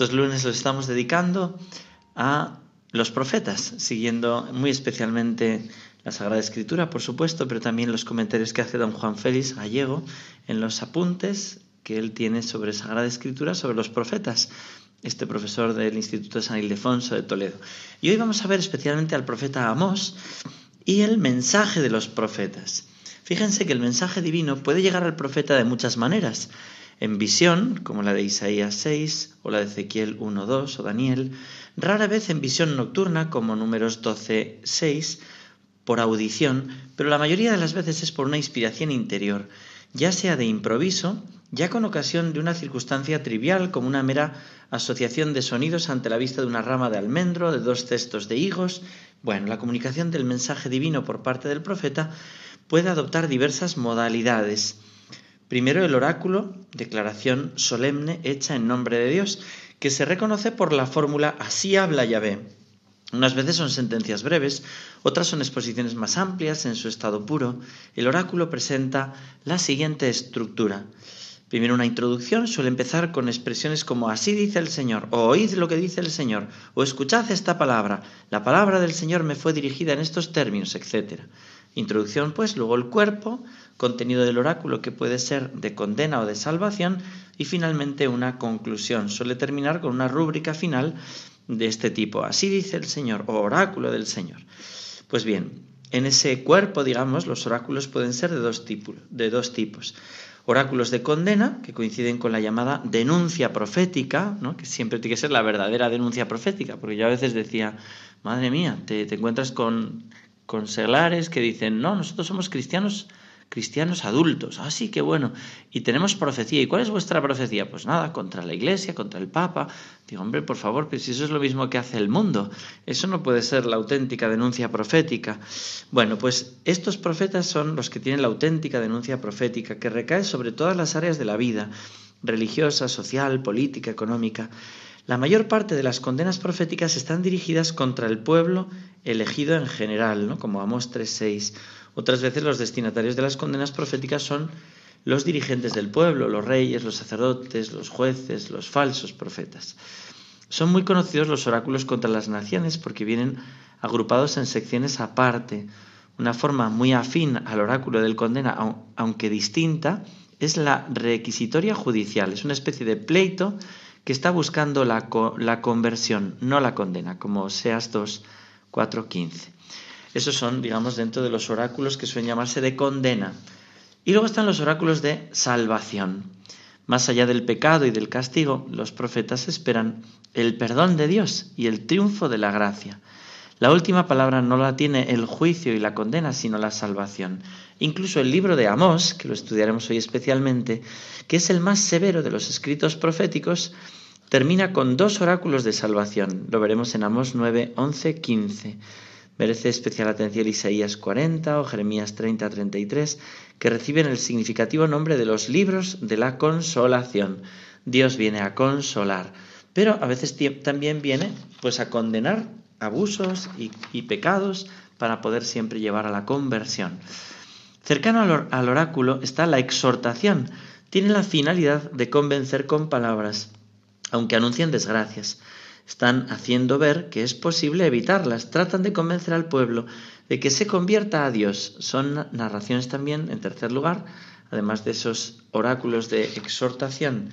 Estos lunes los estamos dedicando a los profetas, siguiendo muy especialmente la Sagrada Escritura, por supuesto, pero también los comentarios que hace don Juan Félix Gallego en los apuntes que él tiene sobre Sagrada Escritura, sobre los profetas, este profesor del Instituto de San Ildefonso de Toledo. Y hoy vamos a ver especialmente al profeta Amós y el mensaje de los profetas. Fíjense que el mensaje divino puede llegar al profeta de muchas maneras en visión, como la de Isaías 6 o la de Ezequiel 1.2 o Daniel, rara vez en visión nocturna, como números 12.6, por audición, pero la mayoría de las veces es por una inspiración interior, ya sea de improviso, ya con ocasión de una circunstancia trivial como una mera asociación de sonidos ante la vista de una rama de almendro, de dos cestos de higos. Bueno, la comunicación del mensaje divino por parte del profeta puede adoptar diversas modalidades Primero el oráculo, declaración solemne hecha en nombre de Dios, que se reconoce por la fórmula así habla Yahvé. Unas veces son sentencias breves, otras son exposiciones más amplias en su estado puro. El oráculo presenta la siguiente estructura. Primero una introducción suele empezar con expresiones como así dice el Señor, o oíd lo que dice el Señor, o escuchad esta palabra, la palabra del Señor me fue dirigida en estos términos, etc. Introducción, pues, luego el cuerpo, contenido del oráculo que puede ser de condena o de salvación, y finalmente una conclusión. Suele terminar con una rúbrica final de este tipo. Así dice el Señor, o oráculo del Señor. Pues bien, en ese cuerpo, digamos, los oráculos pueden ser de dos, tipos, de dos tipos. Oráculos de condena, que coinciden con la llamada denuncia profética, ¿no? que siempre tiene que ser la verdadera denuncia profética, porque yo a veces decía, madre mía, te, te encuentras con con seglares que dicen, no, nosotros somos cristianos cristianos adultos. Ah, sí, qué bueno. Y tenemos profecía. ¿Y cuál es vuestra profecía? Pues nada, contra la iglesia, contra el Papa. Digo, hombre, por favor, que si eso es lo mismo que hace el mundo. Eso no puede ser la auténtica denuncia profética. Bueno, pues estos profetas son los que tienen la auténtica denuncia profética, que recae sobre todas las áreas de la vida, religiosa, social, política, económica. La mayor parte de las condenas proféticas están dirigidas contra el pueblo elegido en general, ¿no? como Amos 3.6. Otras veces los destinatarios de las condenas proféticas son los dirigentes del pueblo, los reyes, los sacerdotes, los jueces, los falsos profetas. Son muy conocidos los oráculos contra las naciones porque vienen agrupados en secciones aparte. Una forma muy afín al oráculo del condena, aunque distinta, es la requisitoria judicial. Es una especie de pleito que está buscando la, la conversión, no la condena, como Seas 2, 4, 15. Esos son, digamos, dentro de los oráculos que suelen llamarse de condena. Y luego están los oráculos de salvación. Más allá del pecado y del castigo, los profetas esperan el perdón de Dios y el triunfo de la gracia. La última palabra no la tiene el juicio y la condena, sino la salvación. Incluso el libro de Amós, que lo estudiaremos hoy especialmente, que es el más severo de los escritos proféticos, termina con dos oráculos de salvación. Lo veremos en Amós 9, 11, 15. Merece especial atención Isaías 40 o Jeremías 30, 33, que reciben el significativo nombre de los libros de la consolación. Dios viene a consolar, pero a veces también viene pues a condenar abusos y, pecados para poder siempre llevar a la conversión. Cercano al oráculo está la exhortación. Tiene la finalidad de convencer con palabras, aunque anuncian desgracias. Están haciendo ver que es posible evitarlas. Tratan de convencer al pueblo de que se convierta a Dios. Son narraciones también, en tercer lugar, además de esos oráculos de exhortación.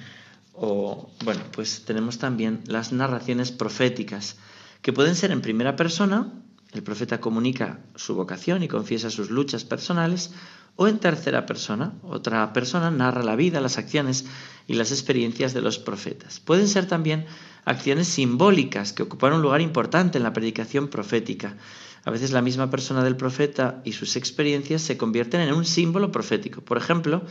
O, bueno, pues tenemos también las narraciones proféticas que pueden ser en primera persona, el profeta comunica su vocación y confiesa sus luchas personales, o en tercera persona, otra persona narra la vida, las acciones y las experiencias de los profetas. Pueden ser también acciones simbólicas que ocupan un lugar importante en la predicación profética. A veces la misma persona del profeta y sus experiencias se convierten en un símbolo profético. Por ejemplo,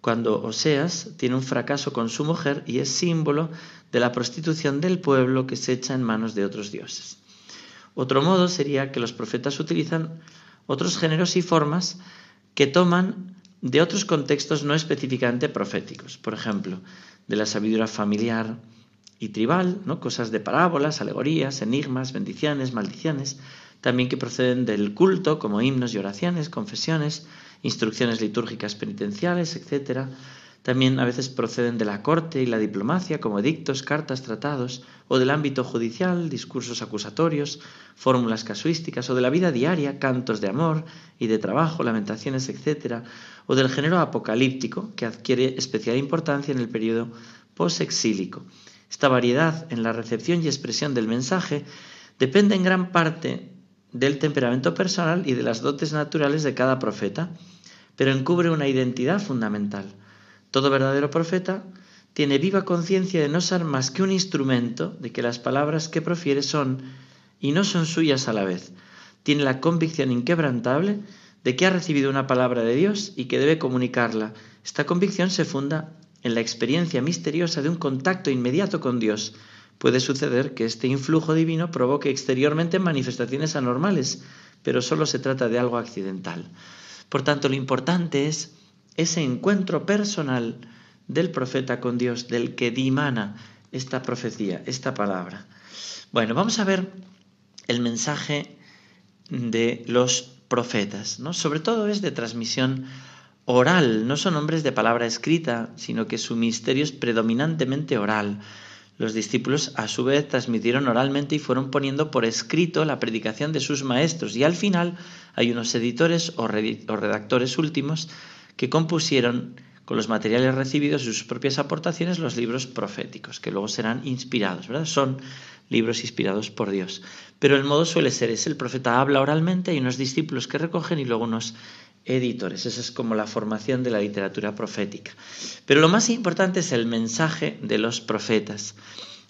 cuando Oseas tiene un fracaso con su mujer y es símbolo de la prostitución del pueblo que se echa en manos de otros dioses. Otro modo sería que los profetas utilizan otros géneros y formas que toman de otros contextos no específicamente proféticos, por ejemplo, de la sabiduría familiar y tribal, ¿no? cosas de parábolas, alegorías, enigmas, bendiciones, maldiciones, también que proceden del culto, como himnos y oraciones, confesiones, instrucciones litúrgicas penitenciales, etc. También a veces proceden de la corte y la diplomacia, como edictos, cartas, tratados, o del ámbito judicial, discursos acusatorios, fórmulas casuísticas, o de la vida diaria, cantos de amor y de trabajo, lamentaciones, etc., o del género apocalíptico, que adquiere especial importancia en el periodo posexílico. Esta variedad en la recepción y expresión del mensaje depende en gran parte del temperamento personal y de las dotes naturales de cada profeta, pero encubre una identidad fundamental. Todo verdadero profeta tiene viva conciencia de no ser más que un instrumento, de que las palabras que profiere son y no son suyas a la vez. Tiene la convicción inquebrantable de que ha recibido una palabra de Dios y que debe comunicarla. Esta convicción se funda en la experiencia misteriosa de un contacto inmediato con Dios. Puede suceder que este influjo divino provoque exteriormente manifestaciones anormales, pero solo se trata de algo accidental. Por tanto, lo importante es ese encuentro personal del profeta con Dios, del que dimana esta profecía, esta palabra. Bueno, vamos a ver el mensaje de los profetas, ¿no? Sobre todo es de transmisión oral, no son hombres de palabra escrita, sino que su misterio es predominantemente oral. Los discípulos a su vez transmitieron oralmente y fueron poniendo por escrito la predicación de sus maestros y al final hay unos editores o redactores últimos que compusieron con los materiales recibidos y sus propias aportaciones los libros proféticos, que luego serán inspirados, ¿verdad? Son libros inspirados por Dios. Pero el modo suele ser ese, el profeta habla oralmente, hay unos discípulos que recogen y luego unos editores. Esa es como la formación de la literatura profética. Pero lo más importante es el mensaje de los profetas.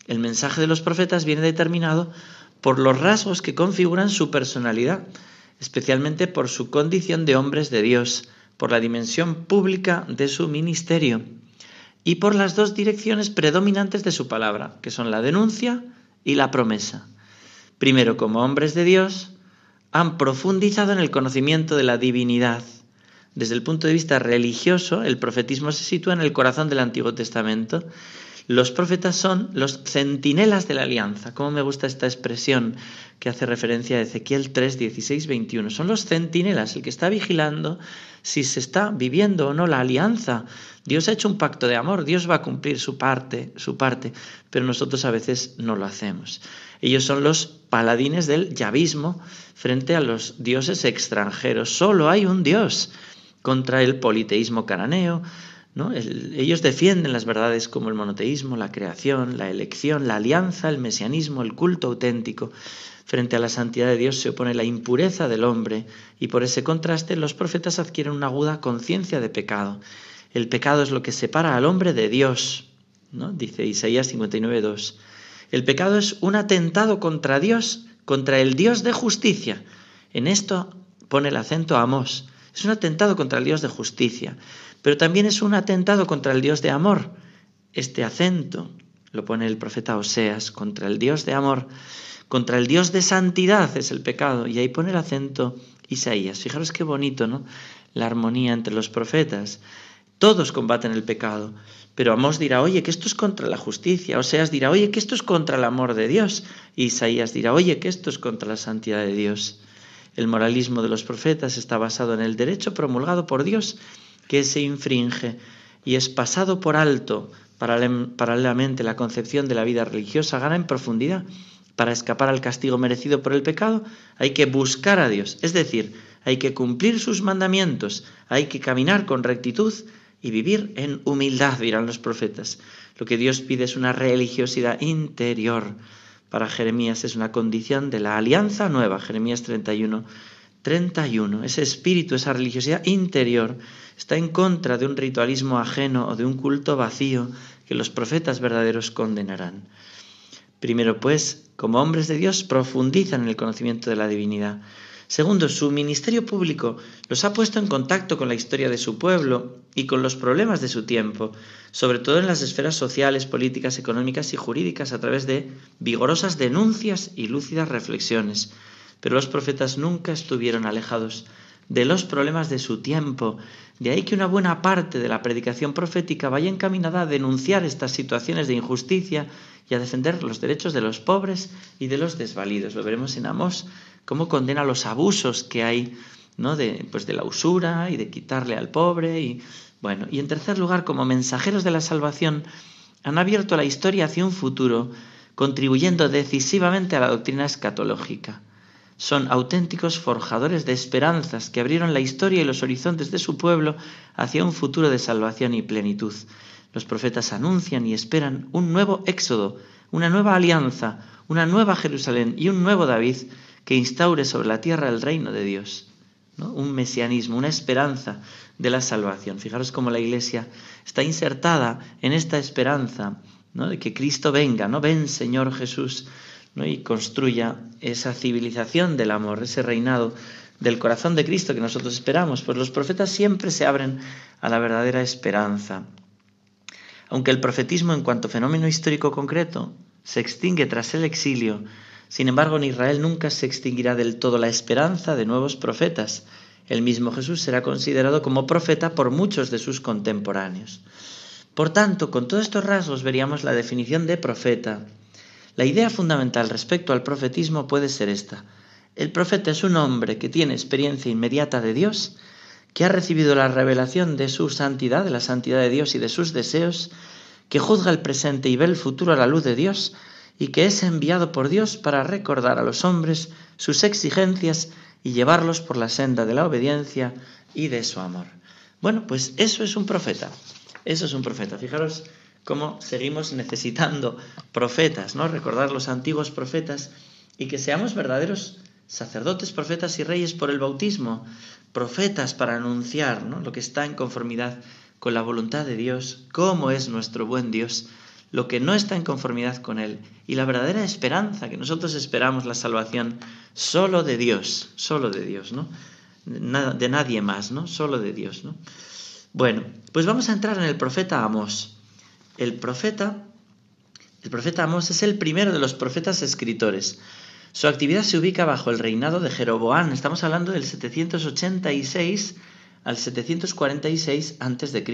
El mensaje de los profetas viene determinado por los rasgos que configuran su personalidad, especialmente por su condición de hombres de Dios, por la dimensión pública de su ministerio y por las dos direcciones predominantes de su palabra, que son la denuncia y la promesa. Primero, como hombres de Dios, han profundizado en el conocimiento de la divinidad. Desde el punto de vista religioso, el profetismo se sitúa en el corazón del Antiguo Testamento. Los profetas son los centinelas de la alianza. ¿Cómo me gusta esta expresión que hace referencia a Ezequiel 3, 16, 21? Son los centinelas, el que está vigilando si se está viviendo o no la alianza. Dios ha hecho un pacto de amor, Dios va a cumplir su parte, su parte, pero nosotros a veces no lo hacemos. Ellos son los paladines del yavismo frente a los dioses extranjeros. Solo hay un Dios contra el politeísmo cananeo. Ellos defienden las verdades como el monoteísmo, la creación, la elección, la alianza, el mesianismo, el culto auténtico. Frente a la santidad de Dios se opone la impureza del hombre y por ese contraste los profetas adquieren una aguda conciencia de pecado. El pecado es lo que separa al hombre de Dios, ¿no? dice Isaías 59.2. El pecado es un atentado contra Dios, contra el Dios de justicia. En esto pone el acento Amós. Es un atentado contra el Dios de justicia, pero también es un atentado contra el Dios de amor. Este acento lo pone el profeta Oseas contra el Dios de amor contra el Dios de santidad es el pecado. Y ahí pone el acento Isaías. Fijaros qué bonito, ¿no? La armonía entre los profetas. Todos combaten el pecado. Pero Amós dirá, oye, que esto es contra la justicia. Oseas dirá, oye, que esto es contra el amor de Dios. Isaías dirá, oye, que esto es contra la santidad de Dios. El moralismo de los profetas está basado en el derecho promulgado por Dios que se infringe y es pasado por alto. Paralelamente, la concepción de la vida religiosa gana en profundidad para escapar al castigo merecido por el pecado, hay que buscar a Dios, es decir, hay que cumplir sus mandamientos, hay que caminar con rectitud y vivir en humildad, dirán los profetas. Lo que Dios pide es una religiosidad interior. Para Jeremías es una condición de la alianza nueva, Jeremías 31, 31. Ese espíritu, esa religiosidad interior, está en contra de un ritualismo ajeno o de un culto vacío que los profetas verdaderos condenarán. Primero, pues, como hombres de Dios, profundizan en el conocimiento de la divinidad. Segundo, su ministerio público los ha puesto en contacto con la historia de su pueblo y con los problemas de su tiempo, sobre todo en las esferas sociales, políticas, económicas y jurídicas, a través de vigorosas denuncias y lúcidas reflexiones. Pero los profetas nunca estuvieron alejados de los problemas de su tiempo. De ahí que una buena parte de la predicación profética vaya encaminada a denunciar estas situaciones de injusticia y a defender los derechos de los pobres y de los desvalidos. Lo veremos en Amós, cómo condena los abusos que hay ¿no? de, pues de la usura y de quitarle al pobre. Y, bueno, y en tercer lugar, como mensajeros de la salvación, han abierto la historia hacia un futuro, contribuyendo decisivamente a la doctrina escatológica son auténticos forjadores de esperanzas que abrieron la historia y los horizontes de su pueblo hacia un futuro de salvación y plenitud. Los profetas anuncian y esperan un nuevo éxodo, una nueva alianza, una nueva Jerusalén y un nuevo David que instaure sobre la tierra el reino de Dios. Un mesianismo, una esperanza de la salvación. Fijaros cómo la Iglesia está insertada en esta esperanza ¿no? de que Cristo venga, ¿no? Ven, Señor Jesús y construya esa civilización del amor, ese reinado del corazón de Cristo que nosotros esperamos. Pues los profetas siempre se abren a la verdadera esperanza. Aunque el profetismo en cuanto fenómeno histórico concreto se extingue tras el exilio, sin embargo en Israel nunca se extinguirá del todo la esperanza de nuevos profetas. El mismo Jesús será considerado como profeta por muchos de sus contemporáneos. Por tanto, con todos estos rasgos veríamos la definición de profeta la idea fundamental respecto al profetismo puede ser esta. El profeta es un hombre que tiene experiencia inmediata de Dios, que ha recibido la revelación de su santidad, de la santidad de Dios y de sus deseos, que juzga el presente y ve el futuro a la luz de Dios, y que es enviado por Dios para recordar a los hombres sus exigencias y llevarlos por la senda de la obediencia y de su amor. Bueno, pues eso es un profeta. Eso es un profeta. Fijaros cómo seguimos necesitando profetas, ¿no? Recordar los antiguos profetas y que seamos verdaderos sacerdotes, profetas y reyes por el bautismo, profetas para anunciar ¿no? lo que está en conformidad con la voluntad de Dios, cómo es nuestro buen Dios, lo que no está en conformidad con Él y la verdadera esperanza que nosotros esperamos la salvación solo de Dios, solo de Dios, ¿no? De nadie más, ¿no? Solo de Dios, ¿no? Bueno, pues vamos a entrar en el profeta Amós el profeta, el profeta Amós es el primero de los profetas escritores. Su actividad se ubica bajo el reinado de Jeroboán. Estamos hablando del 786 al 746 a.C.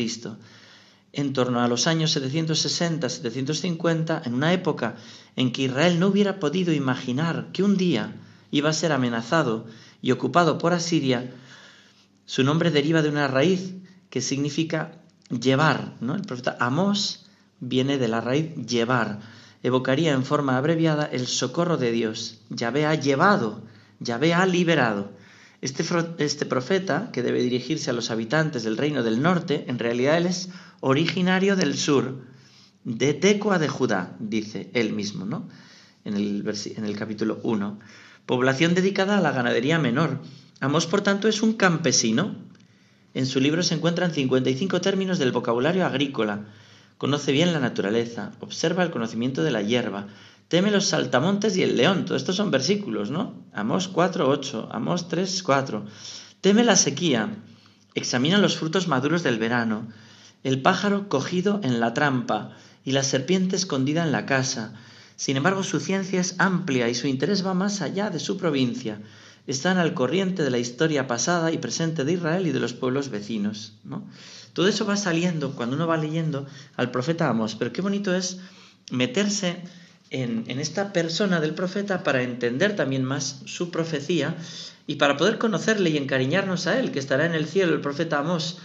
En torno a los años 760-750, en una época en que Israel no hubiera podido imaginar que un día iba a ser amenazado y ocupado por Asiria, su nombre deriva de una raíz que significa llevar. ¿no? El profeta Amós viene de la raíz llevar. Evocaría en forma abreviada el socorro de Dios. Yahvé ha llevado, Yahvé ha liberado. Este, este profeta, que debe dirigirse a los habitantes del reino del norte, en realidad él es originario del sur, de Tecoa de Judá, dice él mismo, ¿no? En el, en el capítulo 1. Población dedicada a la ganadería menor. Amos, por tanto, es un campesino. En su libro se encuentran 55 términos del vocabulario agrícola, Conoce bien la naturaleza, observa el conocimiento de la hierba, teme los saltamontes y el león. Todos estos son versículos, ¿no? Amós 4, 8, Amós 3, 4. Teme la sequía, examina los frutos maduros del verano, el pájaro cogido en la trampa y la serpiente escondida en la casa. Sin embargo, su ciencia es amplia y su interés va más allá de su provincia. Están al corriente de la historia pasada y presente de Israel y de los pueblos vecinos. ¿no? Todo eso va saliendo cuando uno va leyendo al profeta Amos, pero qué bonito es meterse en, esta persona del profeta para entender también más su profecía y para poder conocerle y encariñarnos a él, que estará en el cielo, el profeta Amos.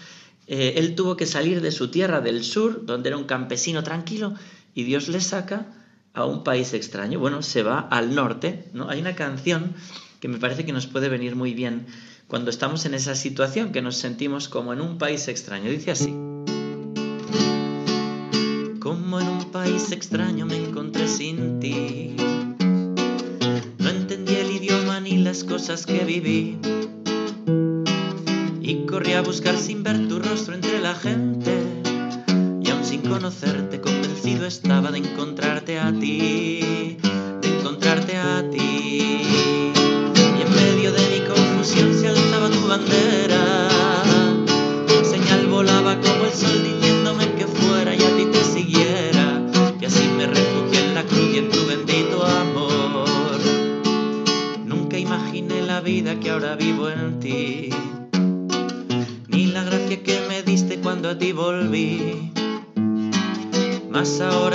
Eh, él tuvo que salir de su tierra del sur, donde era un campesino tranquilo, y Dios le saca a un país extraño. Bueno, se va al norte, ¿no? Hay una canción que me parece que nos puede venir muy bien cuando estamos en esa situación que nos sentimos como en un país extraño. Dice así. Como en un país extraño me encontré sin ti. No entendí el idioma ni las cosas que viví. Y corrí a buscar sin ver tu rostro entre la gente. Y aún sin conocerte, convencido estaba de encontrarte a ti.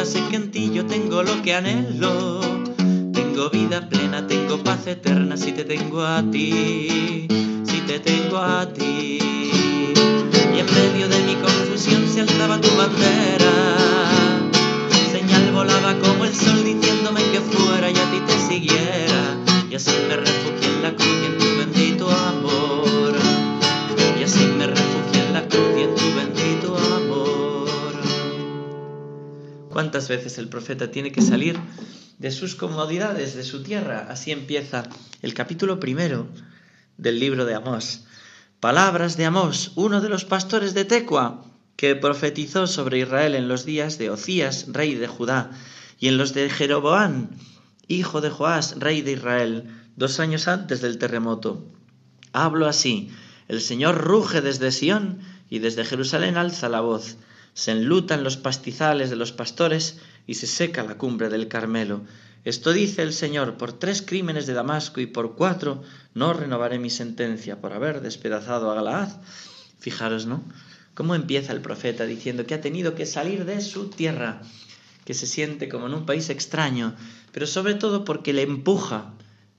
Sé que en ti yo tengo lo que anhelo. Tengo vida plena, tengo paz eterna si te tengo a ti, veces el profeta tiene que salir de sus comodidades, de su tierra? Así empieza el capítulo primero del libro de Amós. Palabras de Amós, uno de los pastores de Tecua, que profetizó sobre Israel en los días de Ocías, rey de Judá, y en los de Jeroboán, hijo de Joás, rey de Israel, dos años antes del terremoto. Hablo así, el Señor ruge desde Sión y desde Jerusalén alza la voz. Se enlutan los pastizales de los pastores y se seca la cumbre del Carmelo. Esto dice el Señor, por tres crímenes de Damasco y por cuatro no renovaré mi sentencia por haber despedazado a Galaad. Fijaros, ¿no? ¿Cómo empieza el profeta diciendo que ha tenido que salir de su tierra, que se siente como en un país extraño, pero sobre todo porque le empuja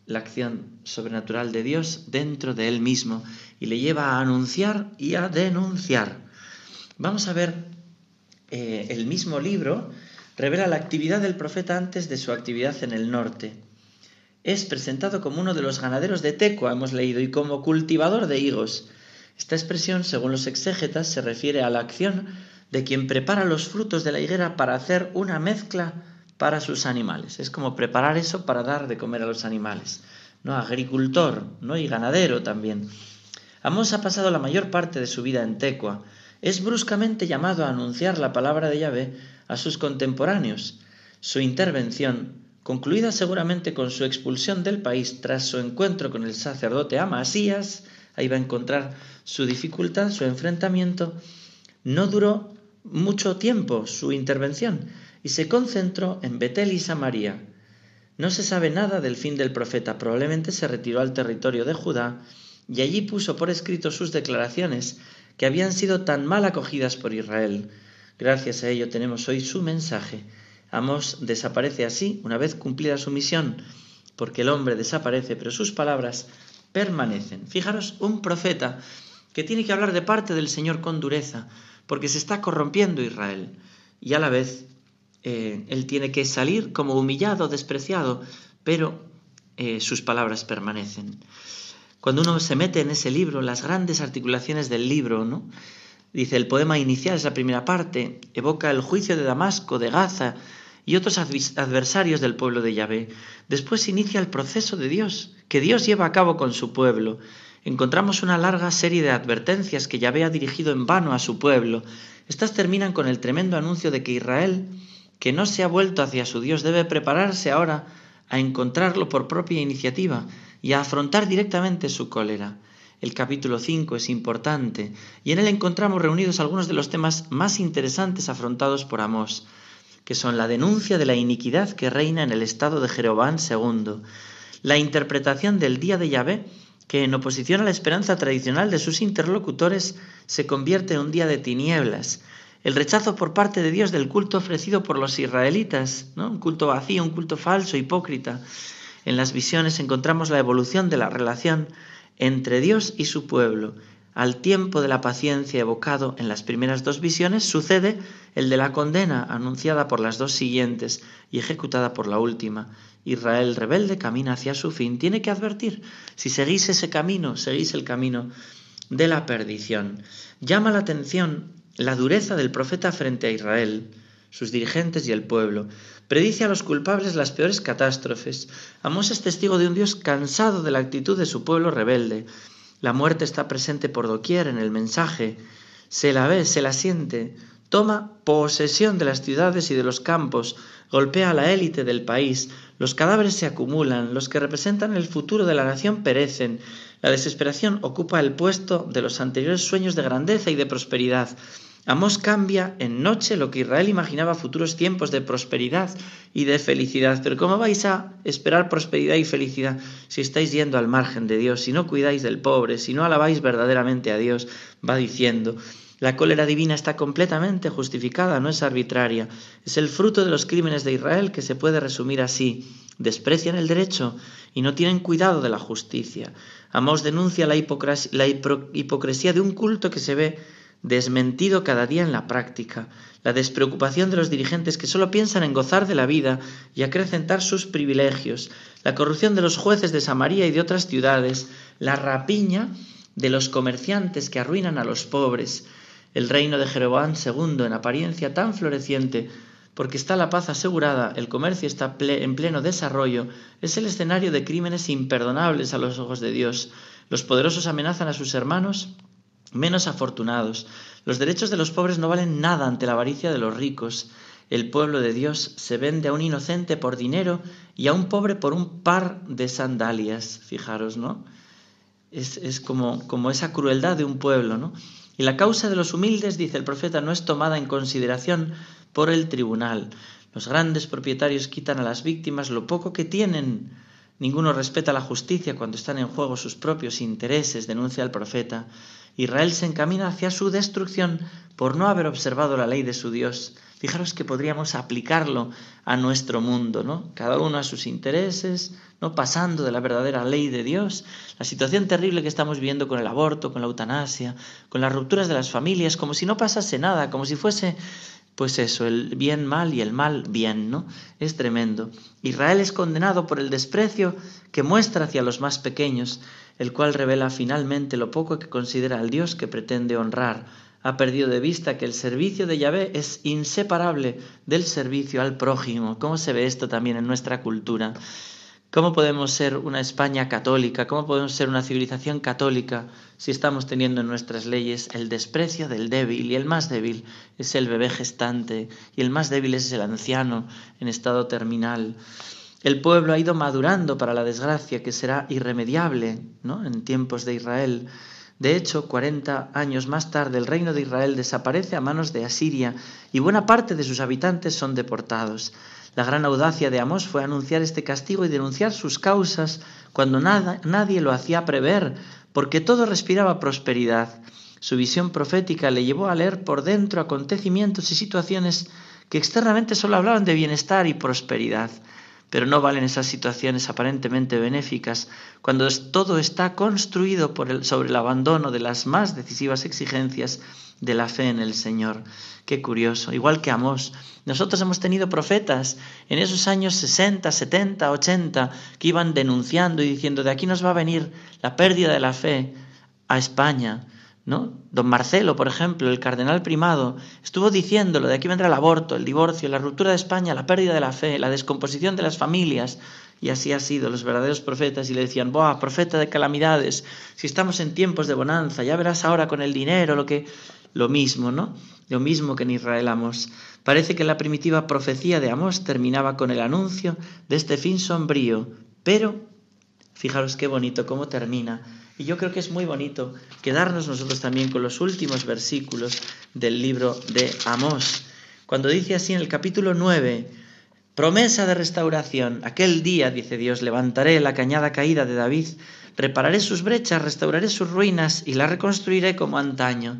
la acción sobrenatural de Dios dentro de él mismo y le lleva a anunciar y a denunciar. Vamos a ver eh, el mismo libro revela la actividad del profeta antes de su actividad en el norte. Es presentado como uno de los ganaderos de Tecua, hemos leído, y como cultivador de higos. Esta expresión, según los exégetas, se refiere a la acción de quien prepara los frutos de la higuera para hacer una mezcla para sus animales. Es como preparar eso para dar de comer a los animales. ¿no? Agricultor ¿no? y ganadero también. Amós ha pasado la mayor parte de su vida en Tecua. Es bruscamente llamado a anunciar la palabra de Yahvé a sus contemporáneos. Su intervención, concluida seguramente con su expulsión del país tras su encuentro con el sacerdote Amasías, ahí va a encontrar su dificultad, su enfrentamiento, no duró mucho tiempo su intervención y se concentró en Betel y Samaria. No se sabe nada del fin del profeta, probablemente se retiró al territorio de Judá y allí puso por escrito sus declaraciones que habían sido tan mal acogidas por Israel. Gracias a ello tenemos hoy su mensaje. Amos desaparece así una vez cumplida su misión, porque el hombre desaparece, pero sus palabras permanecen. Fijaros, un profeta que tiene que hablar de parte del Señor con dureza, porque se está corrompiendo Israel, y a la vez eh, él tiene que salir como humillado, despreciado, pero eh, sus palabras permanecen. Cuando uno se mete en ese libro, las grandes articulaciones del libro, ¿no? Dice, el poema inicial, esa primera parte, evoca el juicio de Damasco, de Gaza y otros adversarios del pueblo de Yahvé. Después inicia el proceso de Dios, que Dios lleva a cabo con su pueblo. Encontramos una larga serie de advertencias que Yahvé ha dirigido en vano a su pueblo. Estas terminan con el tremendo anuncio de que Israel, que no se ha vuelto hacia su Dios, debe prepararse ahora a encontrarlo por propia iniciativa y a afrontar directamente su cólera. El capítulo 5 es importante y en él encontramos reunidos algunos de los temas más interesantes afrontados por Amós, que son la denuncia de la iniquidad que reina en el estado de Jeroboam II, la interpretación del día de Yahvé, que en oposición a la esperanza tradicional de sus interlocutores se convierte en un día de tinieblas, el rechazo por parte de Dios del culto ofrecido por los israelitas, ¿no? un culto vacío, un culto falso, hipócrita. En las visiones encontramos la evolución de la relación entre Dios y su pueblo. Al tiempo de la paciencia evocado en las primeras dos visiones sucede el de la condena anunciada por las dos siguientes y ejecutada por la última. Israel rebelde camina hacia su fin. Tiene que advertir, si seguís ese camino, seguís el camino de la perdición. Llama la atención la dureza del profeta frente a Israel, sus dirigentes y el pueblo. Predice a los culpables las peores catástrofes. Amós es testigo de un Dios cansado de la actitud de su pueblo rebelde. La muerte está presente por doquier en el mensaje. Se la ve, se la siente. toma posesión de las ciudades y de los campos, golpea a la élite del país, los cadáveres se acumulan, los que representan el futuro de la nación perecen, la desesperación ocupa el puesto de los anteriores sueños de grandeza y de prosperidad. Amós cambia en noche lo que Israel imaginaba futuros tiempos de prosperidad y de felicidad. Pero ¿cómo vais a esperar prosperidad y felicidad si estáis yendo al margen de Dios, si no cuidáis del pobre, si no alabáis verdaderamente a Dios? Va diciendo. La cólera divina está completamente justificada, no es arbitraria. Es el fruto de los crímenes de Israel que se puede resumir así. Desprecian el derecho y no tienen cuidado de la justicia. Amós denuncia la, la hipocresía de un culto que se ve desmentido cada día en la práctica, la despreocupación de los dirigentes que solo piensan en gozar de la vida y acrecentar sus privilegios, la corrupción de los jueces de Samaria y de otras ciudades, la rapiña de los comerciantes que arruinan a los pobres, el reino de Jeroboam II en apariencia tan floreciente, porque está la paz asegurada, el comercio está en pleno desarrollo, es el escenario de crímenes imperdonables a los ojos de Dios. Los poderosos amenazan a sus hermanos menos afortunados. Los derechos de los pobres no valen nada ante la avaricia de los ricos. El pueblo de Dios se vende a un inocente por dinero y a un pobre por un par de sandalias. Fijaros, ¿no? Es, es como, como esa crueldad de un pueblo, ¿no? Y la causa de los humildes, dice el profeta, no es tomada en consideración por el tribunal. Los grandes propietarios quitan a las víctimas lo poco que tienen. Ninguno respeta la justicia cuando están en juego sus propios intereses, denuncia el profeta. Israel se encamina hacia su destrucción por no haber observado la ley de su Dios. Fijaros que podríamos aplicarlo a nuestro mundo, ¿no? Cada uno a sus intereses, no pasando de la verdadera ley de Dios. La situación terrible que estamos viviendo con el aborto, con la eutanasia, con las rupturas de las familias, como si no pasase nada, como si fuese pues eso, el bien mal y el mal bien, ¿no? Es tremendo. Israel es condenado por el desprecio que muestra hacia los más pequeños el cual revela finalmente lo poco que considera al Dios que pretende honrar. Ha perdido de vista que el servicio de Yahvé es inseparable del servicio al prójimo. ¿Cómo se ve esto también en nuestra cultura? ¿Cómo podemos ser una España católica? ¿Cómo podemos ser una civilización católica si estamos teniendo en nuestras leyes el desprecio del débil? Y el más débil es el bebé gestante y el más débil es el anciano en estado terminal. El pueblo ha ido madurando para la desgracia que será irremediable ¿no? en tiempos de Israel. De hecho, 40 años más tarde, el reino de Israel desaparece a manos de Asiria y buena parte de sus habitantes son deportados. La gran audacia de Amós fue anunciar este castigo y denunciar sus causas cuando nada, nadie lo hacía prever, porque todo respiraba prosperidad. Su visión profética le llevó a leer por dentro acontecimientos y situaciones que externamente solo hablaban de bienestar y prosperidad pero no valen esas situaciones aparentemente benéficas cuando todo está construido sobre el abandono de las más decisivas exigencias de la fe en el Señor. Qué curioso, igual que Amós. Nosotros hemos tenido profetas en esos años 60, 70, 80 que iban denunciando y diciendo de aquí nos va a venir la pérdida de la fe a España, ¿no? Don Marcelo, por ejemplo, el cardenal primado, estuvo diciéndolo, de aquí vendrá el aborto, el divorcio, la ruptura de España, la pérdida de la fe, la descomposición de las familias, y así ha sido los verdaderos profetas y le decían, ¡buah, profeta de calamidades! Si estamos en tiempos de bonanza, ya verás ahora con el dinero lo que... Lo mismo, ¿no? Lo mismo que en Israel Amos. Parece que la primitiva profecía de Amos terminaba con el anuncio de este fin sombrío, pero fijaros qué bonito cómo termina y yo creo que es muy bonito quedarnos nosotros también con los últimos versículos del libro de Amós, cuando dice así en el capítulo 9, promesa de restauración, aquel día, dice Dios, levantaré la cañada caída de David, repararé sus brechas, restauraré sus ruinas y la reconstruiré como antaño.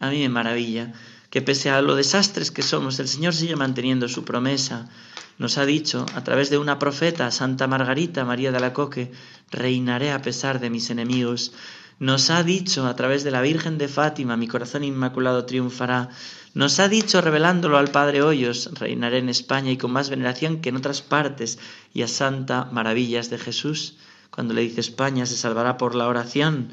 A mí me maravilla que pese a los desastres que somos, el Señor sigue manteniendo su promesa. Nos ha dicho a través de una profeta, Santa Margarita María de Alacoque, reinaré a pesar de mis enemigos. Nos ha dicho a través de la Virgen de Fátima, mi corazón inmaculado triunfará. Nos ha dicho revelándolo al Padre Hoyos, reinaré en España y con más veneración que en otras partes, y a Santa Maravillas de Jesús. Cuando le dice España se salvará por la oración.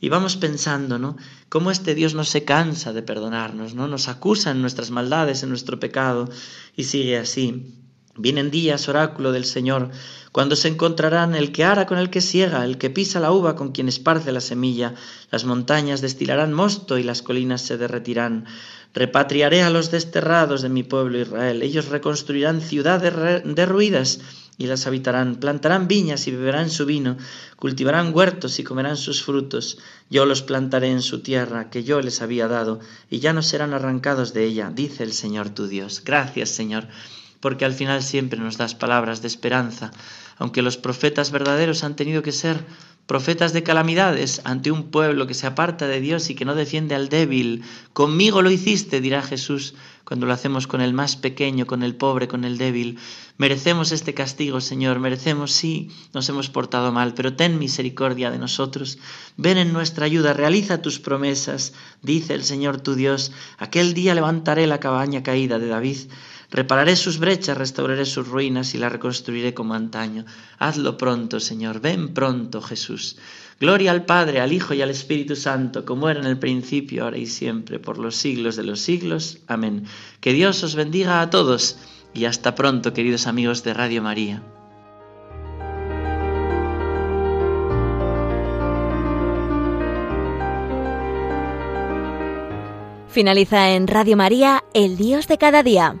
Y vamos pensando, ¿no? Cómo este Dios no se cansa de perdonarnos, ¿no? Nos acusa en nuestras maldades, en nuestro pecado, y sigue así. Vienen días, oráculo del Señor, cuando se encontrarán el que ara con el que siega, el que pisa la uva con quien esparce la semilla. Las montañas destilarán mosto y las colinas se derretirán. Repatriaré a los desterrados de mi pueblo Israel. Ellos reconstruirán ciudades derruidas y las habitarán. Plantarán viñas y beberán su vino. Cultivarán huertos y comerán sus frutos. Yo los plantaré en su tierra que yo les había dado y ya no serán arrancados de ella, dice el Señor tu Dios. Gracias, Señor porque al final siempre nos das palabras de esperanza, aunque los profetas verdaderos han tenido que ser profetas de calamidades ante un pueblo que se aparta de Dios y que no defiende al débil. Conmigo lo hiciste, dirá Jesús, cuando lo hacemos con el más pequeño, con el pobre, con el débil. Merecemos este castigo, Señor, merecemos, sí, nos hemos portado mal, pero ten misericordia de nosotros. Ven en nuestra ayuda, realiza tus promesas, dice el Señor tu Dios. Aquel día levantaré la cabaña caída de David Repararé sus brechas, restauraré sus ruinas y la reconstruiré como antaño. Hazlo pronto, Señor, ven pronto, Jesús. Gloria al Padre, al Hijo y al Espíritu Santo, como era en el principio, ahora y siempre, por los siglos de los siglos. Amén. Que Dios os bendiga a todos y hasta pronto, queridos amigos de Radio María. Finaliza en Radio María, El Dios de cada día.